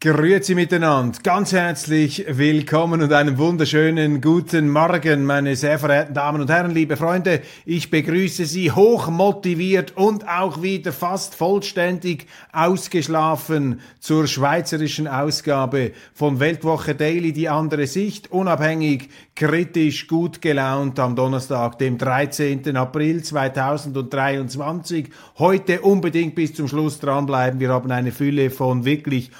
Grüezi miteinander, ganz herzlich willkommen und einen wunderschönen guten Morgen, meine sehr verehrten Damen und Herren, liebe Freunde. Ich begrüße Sie hoch motiviert und auch wieder fast vollständig ausgeschlafen zur schweizerischen Ausgabe von Weltwoche Daily, die andere Sicht, unabhängig, kritisch, gut gelaunt am Donnerstag, dem 13. April 2023. Heute unbedingt bis zum Schluss dranbleiben. Wir haben eine Fülle von wirklich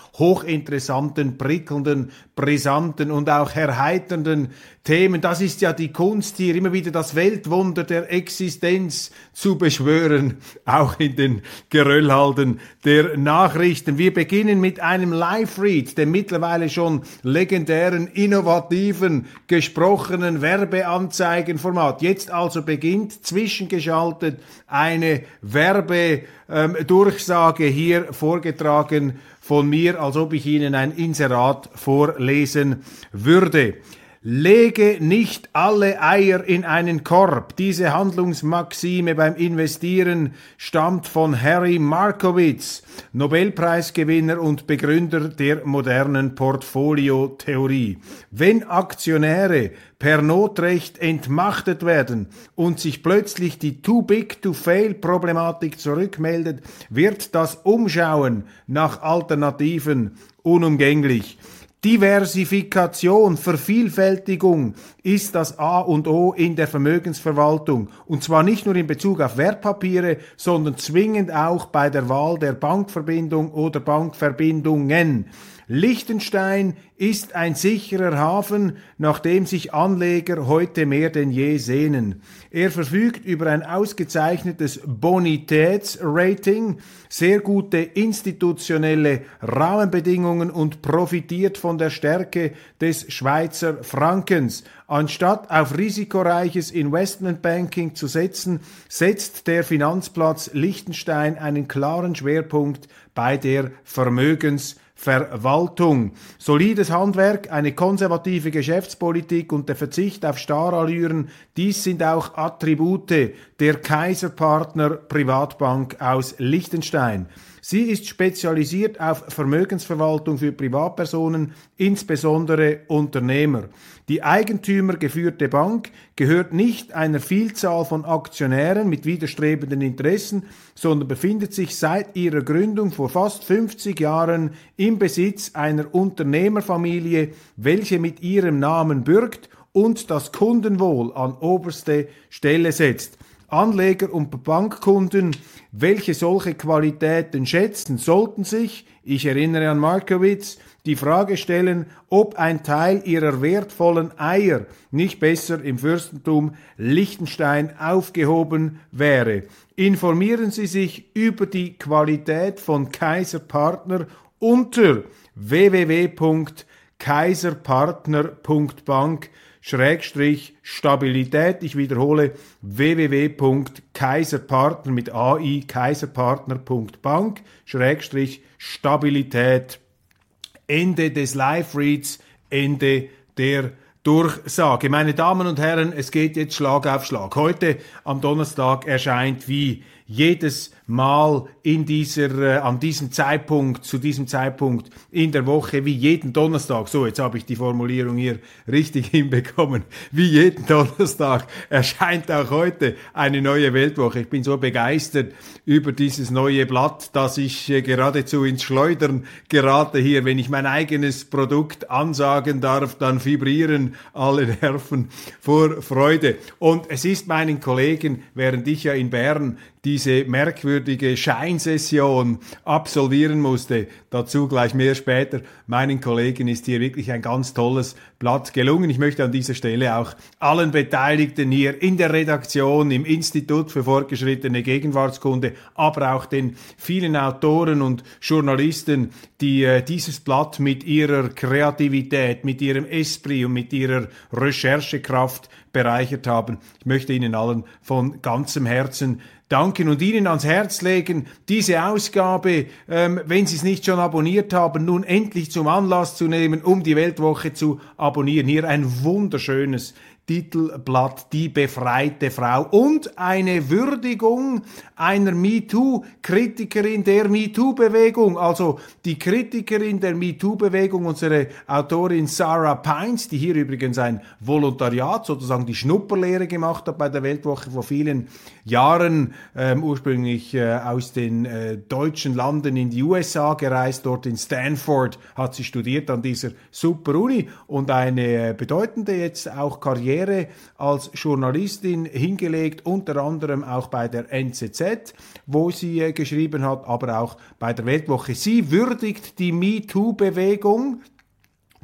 hochinteressanten, prickelnden, brisanten und auch erheiternden Themen. Das ist ja die Kunst hier, immer wieder das Weltwunder der Existenz zu beschwören, auch in den Geröllhalden der Nachrichten. Wir beginnen mit einem Live-Read, dem mittlerweile schon legendären, innovativen, gesprochenen Werbeanzeigenformat. Jetzt also beginnt zwischengeschaltet eine Werbedurchsage hier vorgetragen von mir, als ob ich Ihnen ein Inserat vorlesen würde. Lege nicht alle Eier in einen Korb. Diese Handlungsmaxime beim Investieren stammt von Harry Markowitz, Nobelpreisgewinner und Begründer der modernen Portfoliotheorie. Wenn Aktionäre per Notrecht entmachtet werden und sich plötzlich die Too Big to Fail Problematik zurückmeldet, wird das Umschauen nach Alternativen unumgänglich. Diversifikation, Vervielfältigung ist das A und O in der Vermögensverwaltung. Und zwar nicht nur in Bezug auf Wertpapiere, sondern zwingend auch bei der Wahl der Bankverbindung oder Bankverbindungen. Liechtenstein ist ein sicherer Hafen, nach dem sich Anleger heute mehr denn je sehnen. Er verfügt über ein ausgezeichnetes Bonitätsrating, sehr gute institutionelle Rahmenbedingungen und profitiert von der Stärke des Schweizer Frankens. Anstatt auf risikoreiches Investmentbanking zu setzen, setzt der Finanzplatz Liechtenstein einen klaren Schwerpunkt bei der Vermögens Verwaltung. Solides Handwerk, eine konservative Geschäftspolitik und der Verzicht auf Starallüren, dies sind auch Attribute der Kaiserpartner Privatbank aus Liechtenstein. Sie ist spezialisiert auf Vermögensverwaltung für Privatpersonen, insbesondere Unternehmer. Die eigentümergeführte Bank gehört nicht einer Vielzahl von Aktionären mit widerstrebenden Interessen, sondern befindet sich seit ihrer Gründung vor fast 50 Jahren im Besitz einer Unternehmerfamilie, welche mit ihrem Namen bürgt und das Kundenwohl an oberste Stelle setzt. Anleger und Bankkunden, welche solche Qualitäten schätzen, sollten sich, ich erinnere an Markowitz, die Frage stellen, ob ein Teil ihrer wertvollen Eier nicht besser im Fürstentum Liechtenstein aufgehoben wäre. Informieren Sie sich über die Qualität von Kaiserpartner unter www.kaiserpartner.bank Schrägstrich Stabilität. Ich wiederhole www.kaiserpartner mit AI kaiserpartner.bank Schrägstrich Stabilität. Ende des Live-Reads, Ende der Durchsage. Meine Damen und Herren, es geht jetzt Schlag auf Schlag. Heute am Donnerstag erscheint wie jedes Mal in dieser, äh, an diesem Zeitpunkt, zu diesem Zeitpunkt in der Woche, wie jeden Donnerstag, so jetzt habe ich die Formulierung hier richtig hinbekommen, wie jeden Donnerstag erscheint auch heute eine neue Weltwoche. Ich bin so begeistert über dieses neue Blatt, dass ich äh, geradezu ins Schleudern gerate hier. Wenn ich mein eigenes Produkt ansagen darf, dann vibrieren alle Nerven vor Freude. Und es ist meinen Kollegen, während ich ja in Bern diese merkwürdige Scheinsession absolvieren musste. Dazu gleich mehr später. Meinen Kollegen ist hier wirklich ein ganz tolles Blatt gelungen. Ich möchte an dieser Stelle auch allen Beteiligten hier in der Redaktion, im Institut für fortgeschrittene Gegenwartskunde, aber auch den vielen Autoren und Journalisten, die äh, dieses Blatt mit ihrer Kreativität, mit ihrem Esprit und mit ihrer Recherchekraft bereichert haben. Ich möchte Ihnen allen von ganzem Herzen danken und Ihnen ans Herz legen, diese Ausgabe, ähm, wenn Sie es nicht schon abonniert haben, nun endlich zum Anlass zu nehmen, um die Weltwoche zu abonnieren. Hier ein wunderschönes Titelblatt Die befreite Frau und eine Würdigung einer MeToo-Kritikerin der MeToo-Bewegung, also die Kritikerin der MeToo-Bewegung, unsere Autorin Sarah Pines, die hier übrigens ein Volontariat, sozusagen die Schnupperlehre gemacht hat bei der Weltwoche vor vielen Jahren, ähm, ursprünglich äh, aus den äh, deutschen Landen in die USA gereist, dort in Stanford hat sie studiert an dieser super Uni und eine äh, bedeutende jetzt auch Karriere Karriere als Journalistin hingelegt, unter anderem auch bei der NZZ, wo sie äh, geschrieben hat, aber auch bei der Weltwoche. Sie würdigt die MeToo-Bewegung,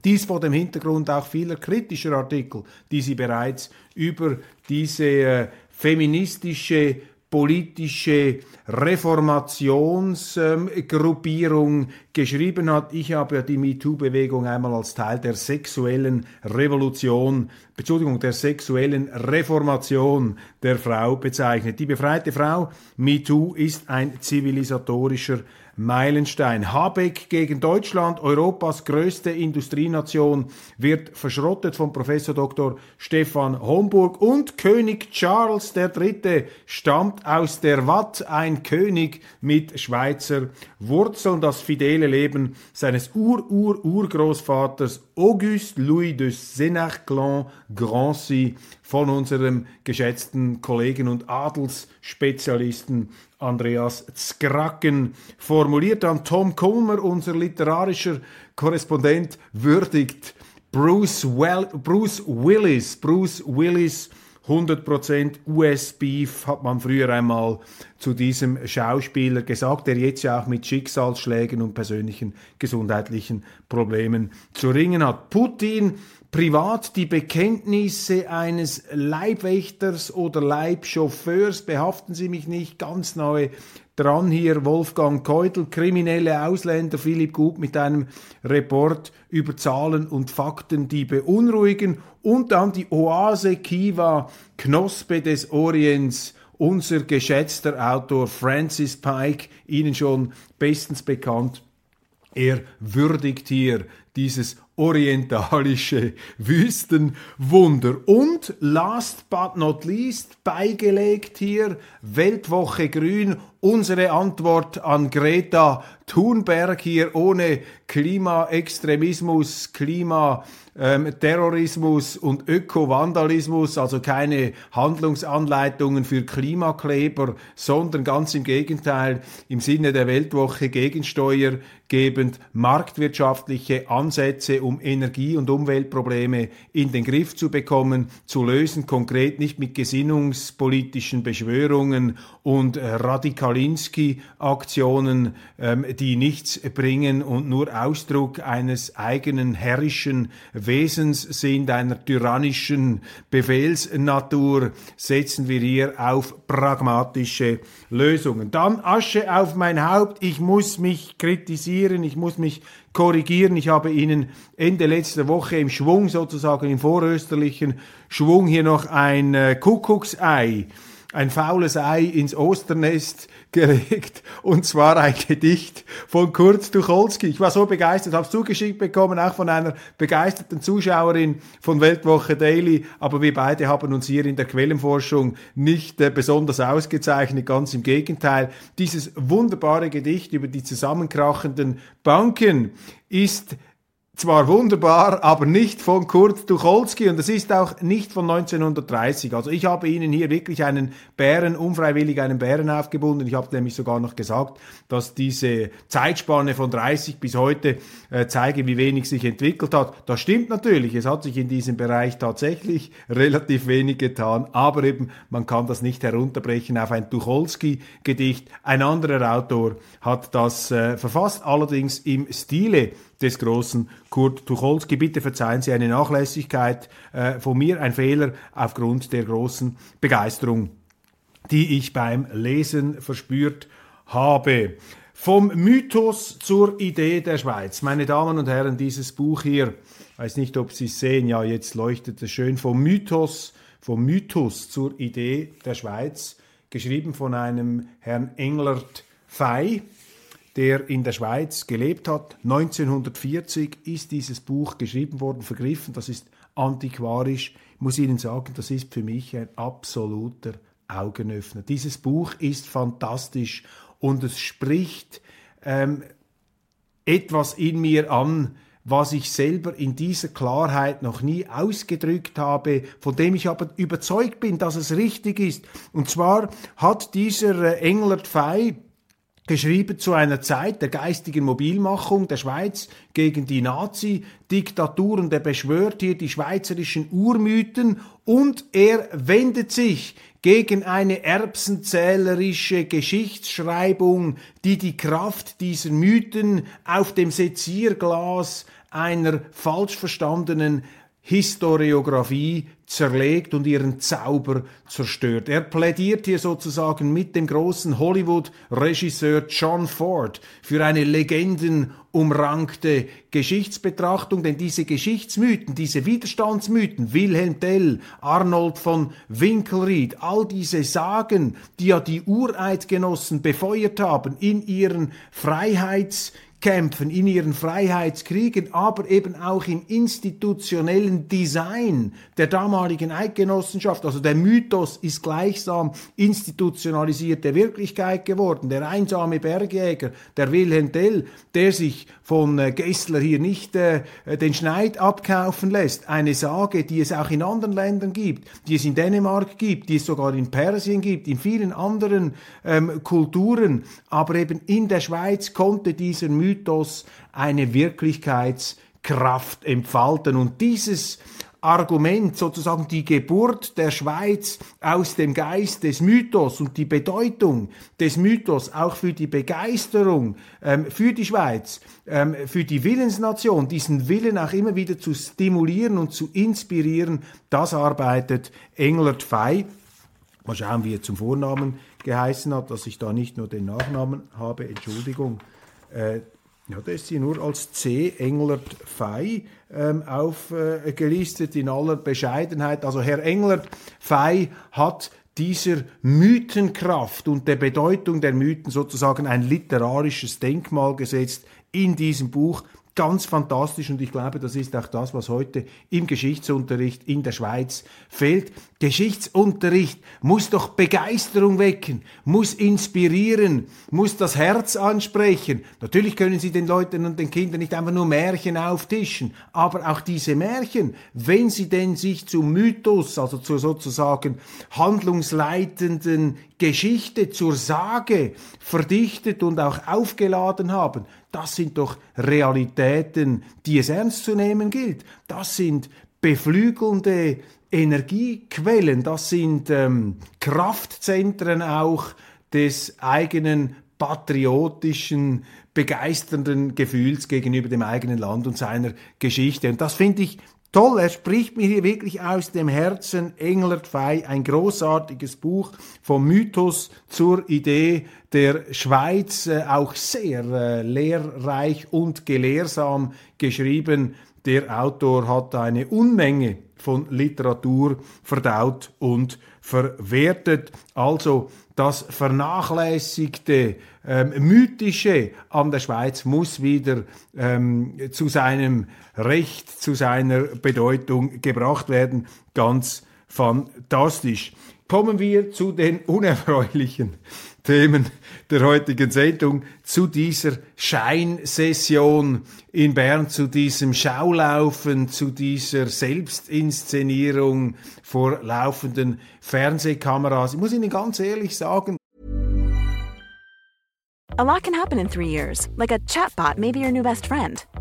dies vor dem Hintergrund auch vieler kritischer Artikel, die sie bereits über diese äh, feministische politische Reformationsgruppierung geschrieben hat. Ich habe ja die MeToo-Bewegung einmal als Teil der sexuellen Revolution, Entschuldigung, der sexuellen Reformation der Frau bezeichnet. Die befreite Frau, MeToo, ist ein zivilisatorischer Meilenstein. Habeck gegen Deutschland, Europas größte Industrienation, wird verschrottet von Professor Dr. Stefan Homburg und König Charles III. stammt aus der Watt, ein König mit Schweizer Wurzeln, das fidele Leben seines Ur-Ur-Urgroßvaters Auguste Louis de Sénarclan Grancy von unserem geschätzten Kollegen und Adelsspezialisten Andreas Zkracken formuliert. Dann Tom Kulmer, unser literarischer Korrespondent, würdigt Bruce, well, Bruce Willis. Bruce Willis 100% US-Beef hat man früher einmal zu diesem Schauspieler gesagt, der jetzt ja auch mit Schicksalsschlägen und persönlichen gesundheitlichen Problemen zu ringen hat. Putin privat die Bekenntnisse eines Leibwächters oder Leibchauffeurs, behaften Sie mich nicht ganz neu dran hier, Wolfgang Keutel, kriminelle Ausländer, Philipp Gut mit einem Report über Zahlen und Fakten, die beunruhigen. Und dann die Oase Kiva, Knospe des Orients, unser geschätzter Autor Francis Pike, Ihnen schon bestens bekannt. Er würdigt hier dieses orientalische Wüstenwunder. Und last but not least beigelegt hier Weltwoche Grün, unsere Antwort an Greta Thunberg hier ohne Klimaextremismus, Klima ähm, und Öko-Vandalismus, also keine Handlungsanleitungen für Klimakleber, sondern ganz im Gegenteil im Sinne der Weltwoche Gegensteuer gebend marktwirtschaftliche Ansätze, um Energie- und Umweltprobleme in den Griff zu bekommen, zu lösen, konkret nicht mit gesinnungspolitischen Beschwörungen und Radikalinski-Aktionen, ähm, die nichts bringen und nur Ausdruck eines eigenen herrischen Wesens sind, einer tyrannischen Befehlsnatur, setzen wir hier auf pragmatische Lösungen. Dann Asche auf mein Haupt, ich muss mich kritisieren, ich muss mich korrigieren. Ich habe Ihnen Ende letzter Woche im Schwung, sozusagen im vorösterlichen Schwung, hier noch ein äh, Kuckucksei ein faules Ei ins Osternest gelegt und zwar ein Gedicht von Kurt Tucholsky. Ich war so begeistert, habe es zugeschickt bekommen, auch von einer begeisterten Zuschauerin von Weltwoche Daily, aber wir beide haben uns hier in der Quellenforschung nicht äh, besonders ausgezeichnet, ganz im Gegenteil. Dieses wunderbare Gedicht über die zusammenkrachenden Banken ist zwar wunderbar, aber nicht von Kurt Tucholsky und es ist auch nicht von 1930. Also ich habe Ihnen hier wirklich einen Bären, unfreiwillig einen Bären aufgebunden. Ich habe nämlich sogar noch gesagt, dass diese Zeitspanne von 30 bis heute äh, zeige, wie wenig sich entwickelt hat. Das stimmt natürlich. Es hat sich in diesem Bereich tatsächlich relativ wenig getan, aber eben man kann das nicht herunterbrechen auf ein Tucholsky-Gedicht. Ein anderer Autor hat das äh, verfasst, allerdings im Stile des großen Kurt Tucholsky. Bitte verzeihen Sie eine Nachlässigkeit äh, von mir, ein Fehler aufgrund der großen Begeisterung, die ich beim Lesen verspürt habe. Vom Mythos zur Idee der Schweiz. Meine Damen und Herren, dieses Buch hier, weiß nicht, ob Sie es sehen, ja, jetzt leuchtet es schön, vom Mythos, vom Mythos zur Idee der Schweiz, geschrieben von einem Herrn Englert Fey, der in der Schweiz gelebt hat. 1940 ist dieses Buch geschrieben worden, vergriffen. Das ist antiquarisch. Ich muss Ihnen sagen, das ist für mich ein absoluter Augenöffner. Dieses Buch ist fantastisch und es spricht ähm, etwas in mir an, was ich selber in dieser Klarheit noch nie ausgedrückt habe, von dem ich aber überzeugt bin, dass es richtig ist. Und zwar hat dieser äh, Englert Fey geschrieben zu einer Zeit der geistigen Mobilmachung der Schweiz gegen die Nazi-Diktatur und er beschwört hier die schweizerischen Urmythen und er wendet sich gegen eine erbsenzählerische Geschichtsschreibung, die die Kraft dieser Mythen auf dem Sezierglas einer falsch verstandenen Historiographie zerlegt und ihren Zauber zerstört. Er plädiert hier sozusagen mit dem großen Hollywood-Regisseur John Ford für eine legendenumrankte Geschichtsbetrachtung, denn diese Geschichtsmythen, diese Widerstandsmythen, Wilhelm Tell, Arnold von Winkelried, all diese Sagen, die ja die Ureidgenossen befeuert haben in ihren Freiheits- kämpfen, in ihren Freiheitskriegen, aber eben auch im institutionellen Design der damaligen Eidgenossenschaft. Also der Mythos ist gleichsam institutionalisierte Wirklichkeit geworden. Der einsame Bergjäger, der Wilhelm Tell, der sich von äh, Gessler hier nicht äh, den Schneid abkaufen lässt. Eine Sage, die es auch in anderen Ländern gibt, die es in Dänemark gibt, die es sogar in Persien gibt, in vielen anderen ähm, Kulturen. Aber eben in der Schweiz konnte dieser Mythos Mythos eine Wirklichkeitskraft entfalten. Und dieses Argument, sozusagen die Geburt der Schweiz aus dem Geist des Mythos und die Bedeutung des Mythos auch für die Begeisterung ähm, für die Schweiz, ähm, für die Willensnation, diesen Willen auch immer wieder zu stimulieren und zu inspirieren, das arbeitet Englert Fey. Mal schauen, wie er zum Vornamen geheißen hat, dass ich da nicht nur den Nachnamen habe, Entschuldigung. Äh, ja, da ist sie nur als C. Englert Fey ähm, aufgelistet äh, in aller Bescheidenheit. Also Herr Englert Fey hat dieser Mythenkraft und der Bedeutung der Mythen sozusagen ein literarisches Denkmal gesetzt in diesem Buch ganz fantastisch und ich glaube, das ist auch das, was heute im Geschichtsunterricht in der Schweiz fehlt. Geschichtsunterricht muss doch Begeisterung wecken, muss inspirieren, muss das Herz ansprechen. Natürlich können Sie den Leuten und den Kindern nicht einfach nur Märchen auftischen, aber auch diese Märchen, wenn sie denn sich zum Mythos, also zur sozusagen handlungsleitenden Geschichte, zur Sage verdichtet und auch aufgeladen haben, das sind doch Realitäten, die es ernst zu nehmen gilt. Das sind beflügelnde Energiequellen, das sind ähm, Kraftzentren auch des eigenen patriotischen, begeisternden Gefühls gegenüber dem eigenen Land und seiner Geschichte. Und das finde ich toll. Er spricht mir hier wirklich aus dem Herzen. Englert Fey, ein großartiges Buch vom Mythos zur Idee der Schweiz, äh, auch sehr äh, lehrreich und gelehrsam geschrieben. Der Autor hat eine Unmenge von Literatur verdaut und verwertet. Also das vernachlässigte, ähm, mythische an der Schweiz muss wieder ähm, zu seinem Recht, zu seiner Bedeutung gebracht werden. Ganz fantastisch. Kommen wir zu den unerfreulichen Themen der heutigen Sendung zu dieser Scheinsession in Bern, zu diesem Schaulaufen, zu dieser Selbstinszenierung vor laufenden Fernsehkameras. Ich muss Ihnen ganz ehrlich sagen, A lot can happen in three years, like a chatbot may be your new best friend.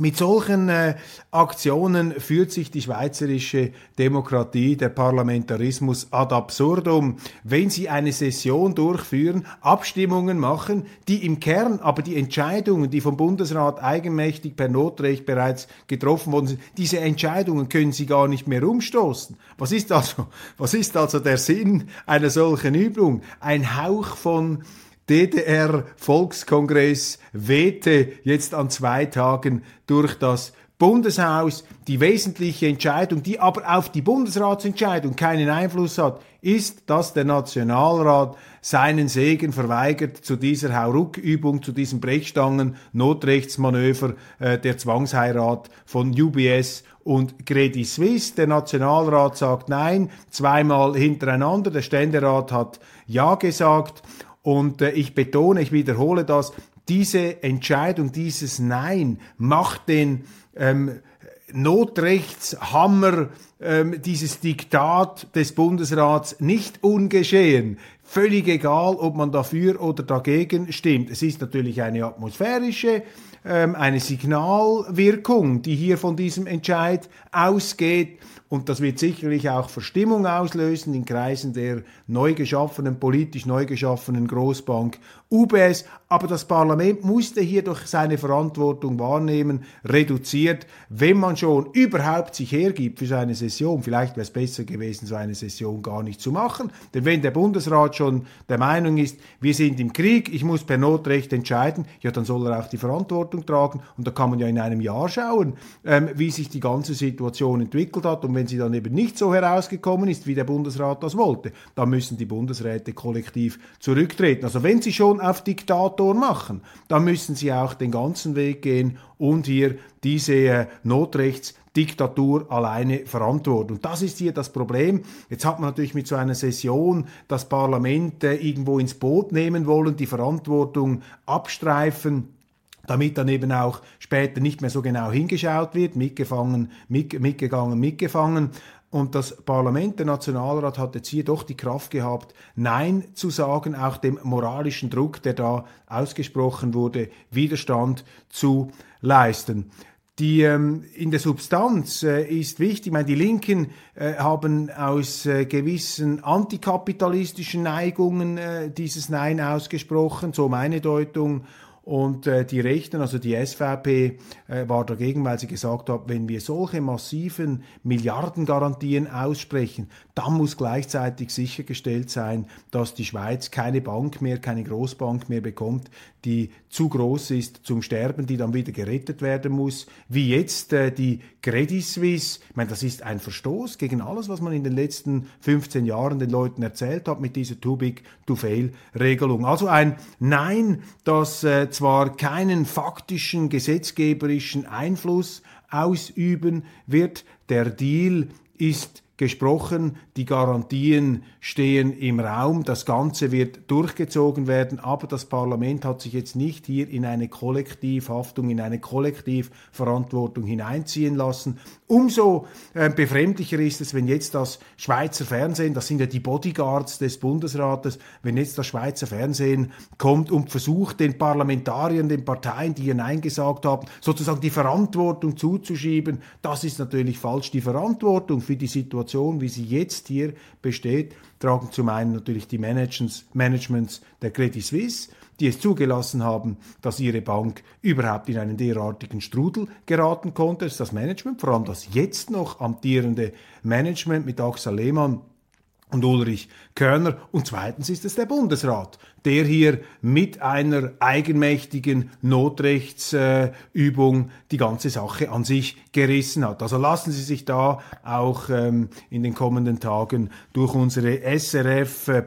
Mit solchen äh, Aktionen führt sich die schweizerische Demokratie, der Parlamentarismus ad absurdum, wenn sie eine Session durchführen, Abstimmungen machen, die im Kern aber die Entscheidungen, die vom Bundesrat eigenmächtig per Notrecht bereits getroffen worden sind, diese Entscheidungen können sie gar nicht mehr umstoßen. Was ist also, was ist also der Sinn einer solchen Übung? Ein Hauch von DDR-Volkskongress wehte jetzt an zwei Tagen durch das Bundeshaus. Die wesentliche Entscheidung, die aber auf die Bundesratsentscheidung keinen Einfluss hat, ist, dass der Nationalrat seinen Segen verweigert zu dieser Hauruck-Übung, zu diesem Brechstangen-Notrechtsmanöver äh, der Zwangsheirat von UBS und Credit Suisse. Der Nationalrat sagt Nein, zweimal hintereinander. Der Ständerat hat Ja gesagt. Und äh, ich betone, ich wiederhole das, diese Entscheidung, dieses Nein macht den ähm, Notrechtshammer, ähm, dieses Diktat des Bundesrats nicht ungeschehen. Völlig egal, ob man dafür oder dagegen stimmt. Es ist natürlich eine atmosphärische, ähm, eine Signalwirkung, die hier von diesem Entscheid ausgeht. Und das wird sicherlich auch Verstimmung auslösen in Kreisen der neu geschaffenen, politisch neu geschaffenen Großbank UBS. Aber das Parlament musste hier durch seine Verantwortung wahrnehmen, reduziert, wenn man schon überhaupt sich hergibt für so eine Session. Vielleicht wäre es besser gewesen, so eine Session gar nicht zu machen. Denn wenn der Bundesrat schon der Meinung ist, wir sind im Krieg, ich muss per Notrecht entscheiden, ja, dann soll er auch die Verantwortung tragen. Und da kann man ja in einem Jahr schauen, ähm, wie sich die ganze Situation entwickelt hat. Und wenn sie dann eben nicht so herausgekommen ist, wie der Bundesrat das wollte, dann müssen die Bundesräte kollektiv zurücktreten. Also wenn sie schon auf Diktator machen, dann müssen sie auch den ganzen Weg gehen und hier diese äh, Notrechtsdiktatur alleine verantworten. Und das ist hier das Problem. Jetzt hat man natürlich mit so einer Session das Parlament äh, irgendwo ins Boot nehmen wollen, die Verantwortung abstreifen damit dann eben auch später nicht mehr so genau hingeschaut wird, mitgefangen, mit, mitgegangen, mitgefangen. Und das Parlament, der Nationalrat hat jetzt hier doch die Kraft gehabt, Nein zu sagen, auch dem moralischen Druck, der da ausgesprochen wurde, Widerstand zu leisten. Die, ähm, in der Substanz äh, ist wichtig, ich meine, die Linken äh, haben aus äh, gewissen antikapitalistischen Neigungen äh, dieses Nein ausgesprochen, so meine Deutung, und äh, die Rechten, also die SVP, äh, war dagegen, weil sie gesagt hat, wenn wir solche massiven Milliardengarantien aussprechen, dann muss gleichzeitig sichergestellt sein, dass die Schweiz keine Bank mehr, keine Großbank mehr bekommt, die zu groß ist zum Sterben, die dann wieder gerettet werden muss, wie jetzt äh, die Credit Suisse. Ich meine, das ist ein Verstoß gegen alles, was man in den letzten 15 Jahren den Leuten erzählt hat mit dieser Too Big to Fail Regelung. Also ein Nein, das äh, zwar keinen faktischen gesetzgeberischen Einfluss ausüben wird, der Deal ist gesprochen, die Garantien stehen im Raum, das Ganze wird durchgezogen werden, aber das Parlament hat sich jetzt nicht hier in eine Kollektivhaftung, in eine Kollektivverantwortung hineinziehen lassen. Umso äh, befremdlicher ist es, wenn jetzt das Schweizer Fernsehen, das sind ja die Bodyguards des Bundesrates, wenn jetzt das Schweizer Fernsehen kommt und versucht, den Parlamentariern, den Parteien, die hineingesagt haben, sozusagen die Verantwortung zuzuschieben, das ist natürlich falsch. Die Verantwortung für die Situation Situation, wie sie jetzt hier besteht, tragen zum einen natürlich die Managements, Managements der Credit Suisse, die es zugelassen haben, dass ihre Bank überhaupt in einen derartigen Strudel geraten konnte. Das ist das Management, vor allem das jetzt noch amtierende Management mit Axel Lehmann und Ulrich Körner. Und zweitens ist es der Bundesrat, der hier mit einer eigenmächtigen Notrechtsübung äh, die ganze Sache an sich gerissen hat. Also lassen Sie sich da auch ähm, in den kommenden Tagen durch unsere SRF äh,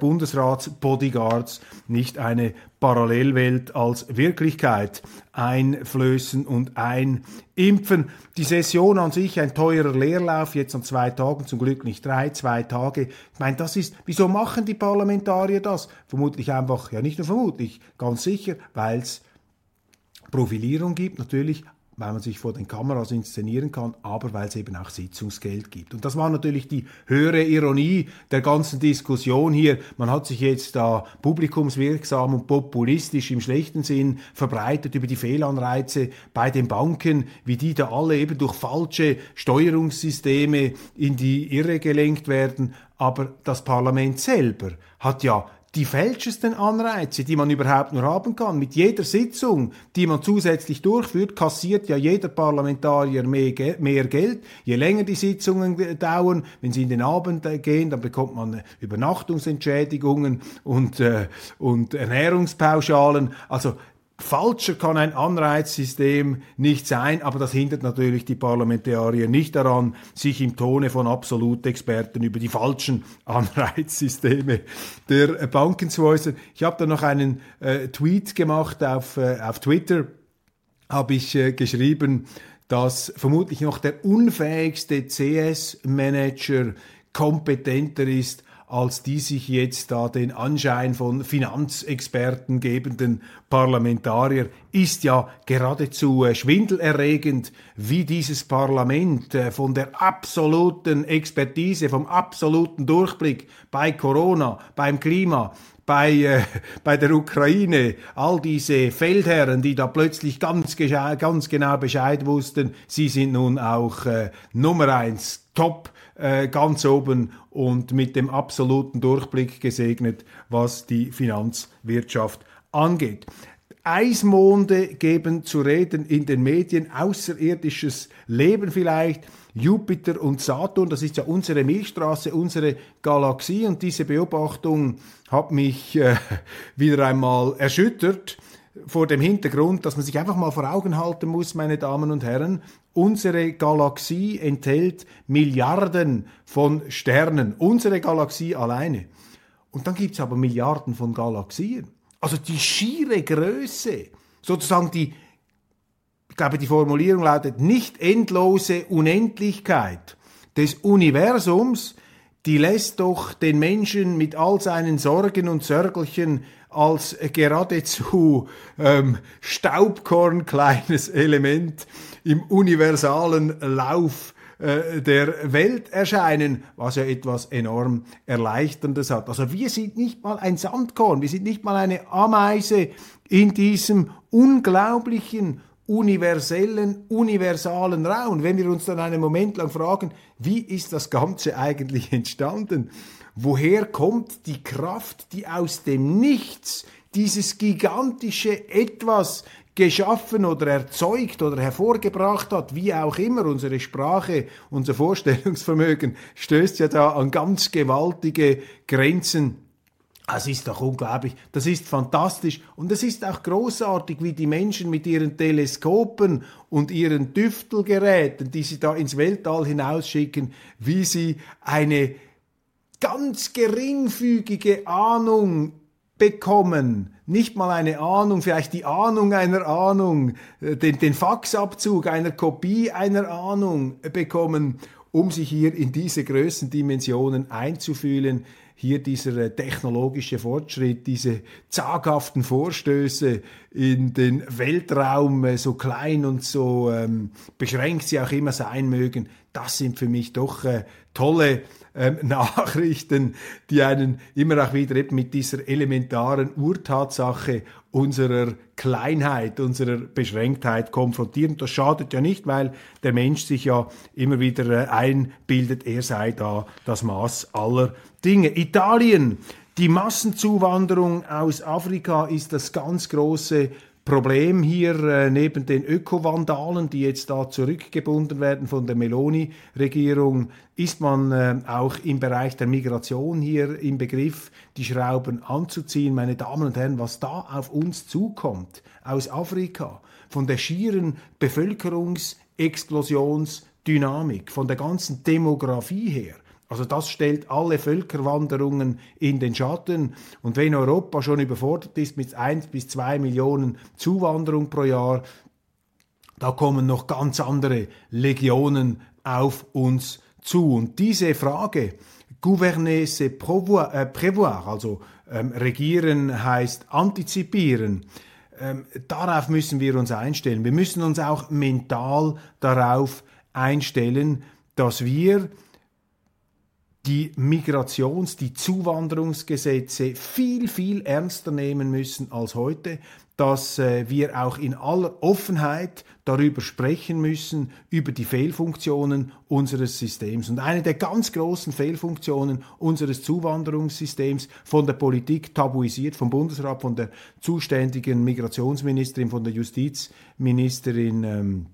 nicht eine Parallelwelt als Wirklichkeit einflößen und einimpfen. Die Session an sich ein teurer Leerlauf, jetzt an zwei Tagen, zum Glück nicht drei, zwei Tage. Ich meine, das ist, wieso machen die Parlamentarier das? Vermutlich einfach, ja nicht nur vermutlich, ganz sicher, weil es Profilierung gibt, natürlich weil man sich vor den Kameras inszenieren kann, aber weil es eben auch Sitzungsgeld gibt. Und das war natürlich die höhere Ironie der ganzen Diskussion hier. Man hat sich jetzt da publikumswirksam und populistisch im schlechten Sinn verbreitet über die Fehlanreize bei den Banken, wie die da alle eben durch falsche Steuerungssysteme in die Irre gelenkt werden. Aber das Parlament selber hat ja die falschesten Anreize, die man überhaupt nur haben kann. Mit jeder Sitzung, die man zusätzlich durchführt, kassiert ja jeder Parlamentarier mehr, mehr Geld. Je länger die Sitzungen dauern, wenn sie in den Abend gehen, dann bekommt man Übernachtungsentschädigungen und, äh, und Ernährungspauschalen. Also Falscher kann ein Anreizsystem nicht sein, aber das hindert natürlich die Parlamentarier nicht daran, sich im Tone von Absolutexperten über die falschen Anreizsysteme der Banken zu äußern. Ich habe da noch einen äh, Tweet gemacht auf, äh, auf Twitter, habe ich äh, geschrieben, dass vermutlich noch der unfähigste CS-Manager kompetenter ist als die sich jetzt da den Anschein von Finanzexperten gebenden Parlamentarier, ist ja geradezu äh, schwindelerregend, wie dieses Parlament äh, von der absoluten Expertise, vom absoluten Durchblick bei Corona, beim Klima, bei, äh, bei der Ukraine, all diese Feldherren, die da plötzlich ganz, ganz genau Bescheid wussten, sie sind nun auch äh, Nummer eins, top äh, ganz oben und mit dem absoluten Durchblick gesegnet, was die Finanzwirtschaft angeht. Eismonde geben zu reden in den Medien, außerirdisches Leben vielleicht, Jupiter und Saturn, das ist ja unsere Milchstraße, unsere Galaxie und diese Beobachtung hat mich äh, wieder einmal erschüttert vor dem Hintergrund, dass man sich einfach mal vor Augen halten muss, meine Damen und Herren, unsere Galaxie enthält Milliarden von Sternen, unsere Galaxie alleine. Und dann gibt es aber Milliarden von Galaxien. Also die schiere Größe, sozusagen die, ich glaube, die Formulierung lautet nicht endlose Unendlichkeit des Universums, die lässt doch den Menschen mit all seinen Sorgen und Sörgelchen als geradezu ähm, Staubkorn kleines Element im universalen Lauf äh, der Welt erscheinen, was ja etwas enorm Erleichterndes hat. Also wir sind nicht mal ein Sandkorn, wir sind nicht mal eine Ameise in diesem unglaublichen, universellen, universalen Raum. Wenn wir uns dann einen Moment lang fragen, wie ist das Ganze eigentlich entstanden? Woher kommt die Kraft, die aus dem Nichts dieses gigantische Etwas geschaffen oder erzeugt oder hervorgebracht hat, wie auch immer, unsere Sprache, unser Vorstellungsvermögen stößt ja da an ganz gewaltige Grenzen. Das ist doch unglaublich, das ist fantastisch. Und es ist auch großartig, wie die Menschen mit ihren Teleskopen und ihren Düftelgeräten, die sie da ins Weltall hinausschicken, wie sie eine ganz geringfügige Ahnung bekommen, nicht mal eine Ahnung, vielleicht die Ahnung einer Ahnung, äh, den, den Faxabzug einer Kopie einer Ahnung bekommen, um sich hier in diese Größendimensionen einzufühlen, hier dieser technologische Fortschritt, diese zaghaften Vorstöße in den Weltraum, äh, so klein und so ähm, beschränkt sie auch immer sein mögen, das sind für mich doch äh, tolle ähm, Nachrichten, die einen immer auch wieder eben mit dieser elementaren Urtatsache unserer Kleinheit, unserer Beschränktheit konfrontieren. Das schadet ja nicht, weil der Mensch sich ja immer wieder äh, einbildet, er sei da das Maß aller Dinge. Italien, die Massenzuwanderung aus Afrika ist das ganz große Problem hier äh, neben den Ökovandalen, die jetzt da zurückgebunden werden von der Meloni-Regierung, ist man äh, auch im Bereich der Migration hier im Begriff, die Schrauben anzuziehen. Meine Damen und Herren, was da auf uns zukommt aus Afrika, von der schieren Bevölkerungsexplosionsdynamik, von der ganzen Demografie her, also das stellt alle Völkerwanderungen in den Schatten. Und wenn Europa schon überfordert ist mit 1 bis 2 Millionen Zuwanderung pro Jahr, da kommen noch ganz andere Legionen auf uns zu. Und diese Frage, gouverner c'est prévoir, äh, prévoir also ähm, regieren heißt antizipieren, ähm, darauf müssen wir uns einstellen. Wir müssen uns auch mental darauf einstellen, dass wir die Migrations-, die Zuwanderungsgesetze viel, viel ernster nehmen müssen als heute, dass äh, wir auch in aller Offenheit darüber sprechen müssen, über die Fehlfunktionen unseres Systems. Und eine der ganz großen Fehlfunktionen unseres Zuwanderungssystems von der Politik tabuisiert, vom Bundesrat, von der zuständigen Migrationsministerin, von der Justizministerin ähm, äh,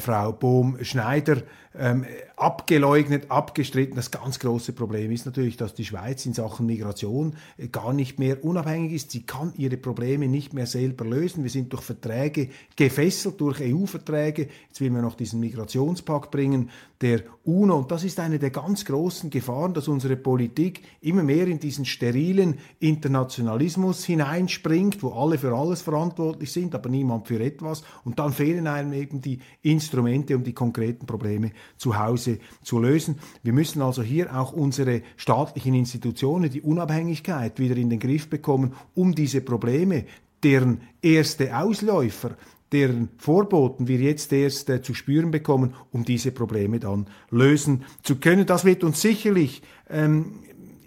Frau Bohm-Schneider ähm, abgeleugnet, abgestritten. Das ganz große Problem ist natürlich, dass die Schweiz in Sachen Migration äh, gar nicht mehr unabhängig ist. Sie kann ihre Probleme nicht mehr selber lösen. Wir sind durch Verträge gefesselt, durch EU-Verträge. Jetzt will man noch diesen Migrationspakt bringen der UNO. Und das ist eine der ganz großen Gefahren, dass unsere Politik immer mehr in diesen sterilen Internationalismus hineinspringt, wo alle für alles verantwortlich sind, aber niemand für etwas. Und dann fehlen einem eben die Instrumente, um die konkreten Probleme zu Hause zu lösen. Wir müssen also hier auch unsere staatlichen Institutionen, die Unabhängigkeit wieder in den Griff bekommen, um diese Probleme, deren erste Ausläufer deren Vorboten wir jetzt erst äh, zu spüren bekommen, um diese Probleme dann lösen zu können. Das wird uns sicherlich ähm,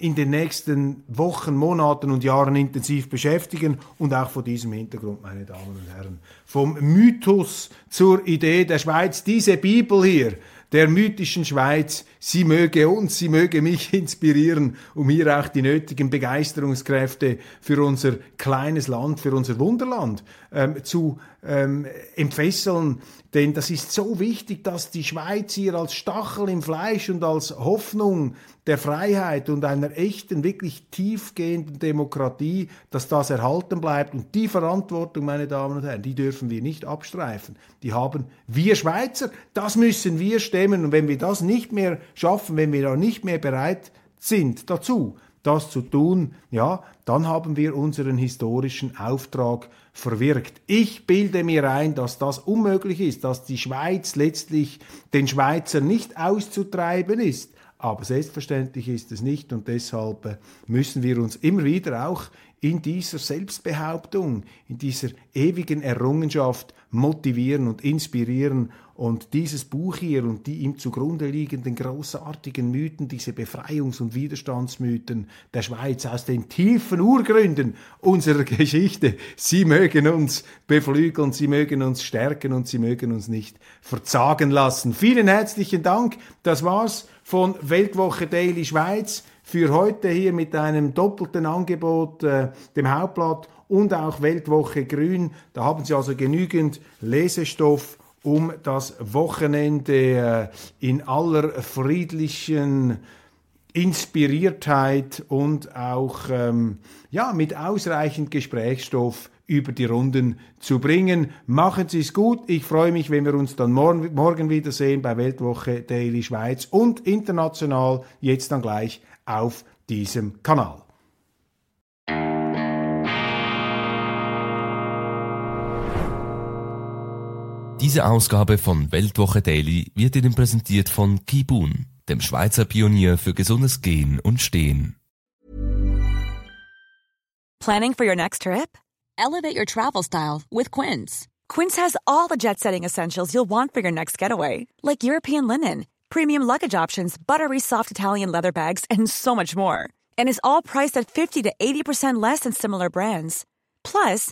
in den nächsten Wochen, Monaten und Jahren intensiv beschäftigen und auch vor diesem Hintergrund, meine Damen und Herren, vom Mythos zur Idee der Schweiz, diese Bibel hier, der mythischen Schweiz, sie möge uns, sie möge mich inspirieren, um hier auch die nötigen Begeisterungskräfte für unser kleines Land, für unser Wunderland ähm, zu ähm, entfesseln. Denn das ist so wichtig, dass die Schweiz hier als Stachel im Fleisch und als Hoffnung der Freiheit und einer echten, wirklich tiefgehenden Demokratie, dass das erhalten bleibt. Und die Verantwortung, meine Damen und Herren, die dürfen wir nicht abstreifen. Die haben wir Schweizer, das müssen wir stemmen. Und wenn wir das nicht mehr schaffen, wenn wir da nicht mehr bereit sind dazu, das zu tun, ja, dann haben wir unseren historischen Auftrag verwirkt. Ich bilde mir ein, dass das unmöglich ist, dass die Schweiz letztlich den Schweizer nicht auszutreiben ist. Aber selbstverständlich ist es nicht und deshalb äh, müssen wir uns immer wieder auch in dieser Selbstbehauptung, in dieser ewigen Errungenschaft motivieren und inspirieren. Und dieses Buch hier und die ihm zugrunde liegenden großartigen Mythen, diese Befreiungs- und Widerstandsmythen der Schweiz aus den tiefen Urgründen unserer Geschichte, sie mögen uns beflügeln, sie mögen uns stärken und sie mögen uns nicht verzagen lassen. Vielen herzlichen Dank. Das war's von Weltwoche Daily Schweiz für heute hier mit einem doppelten Angebot, äh, dem Hauptblatt und auch Weltwoche Grün. Da haben Sie also genügend Lesestoff, um das Wochenende äh, in aller friedlichen Inspiriertheit und auch ähm, ja, mit ausreichend Gesprächsstoff über die Runden zu bringen. Machen Sie es gut. Ich freue mich, wenn wir uns dann morgen, morgen wiedersehen bei Weltwoche Daily Schweiz und international jetzt dann gleich auf diesem Kanal. Diese Ausgabe von Weltwoche Daily wird Ihnen präsentiert von Kibun, dem Schweizer Pionier für gesundes Gehen und Stehen. Planning for your next trip? Elevate your travel style with Quince. Quince has all the jet setting essentials you'll want for your next getaway, like European linen premium luggage options, buttery soft Italian leather bags, and so much more. And is all priced at 50 to 80% less than similar brands. Plus,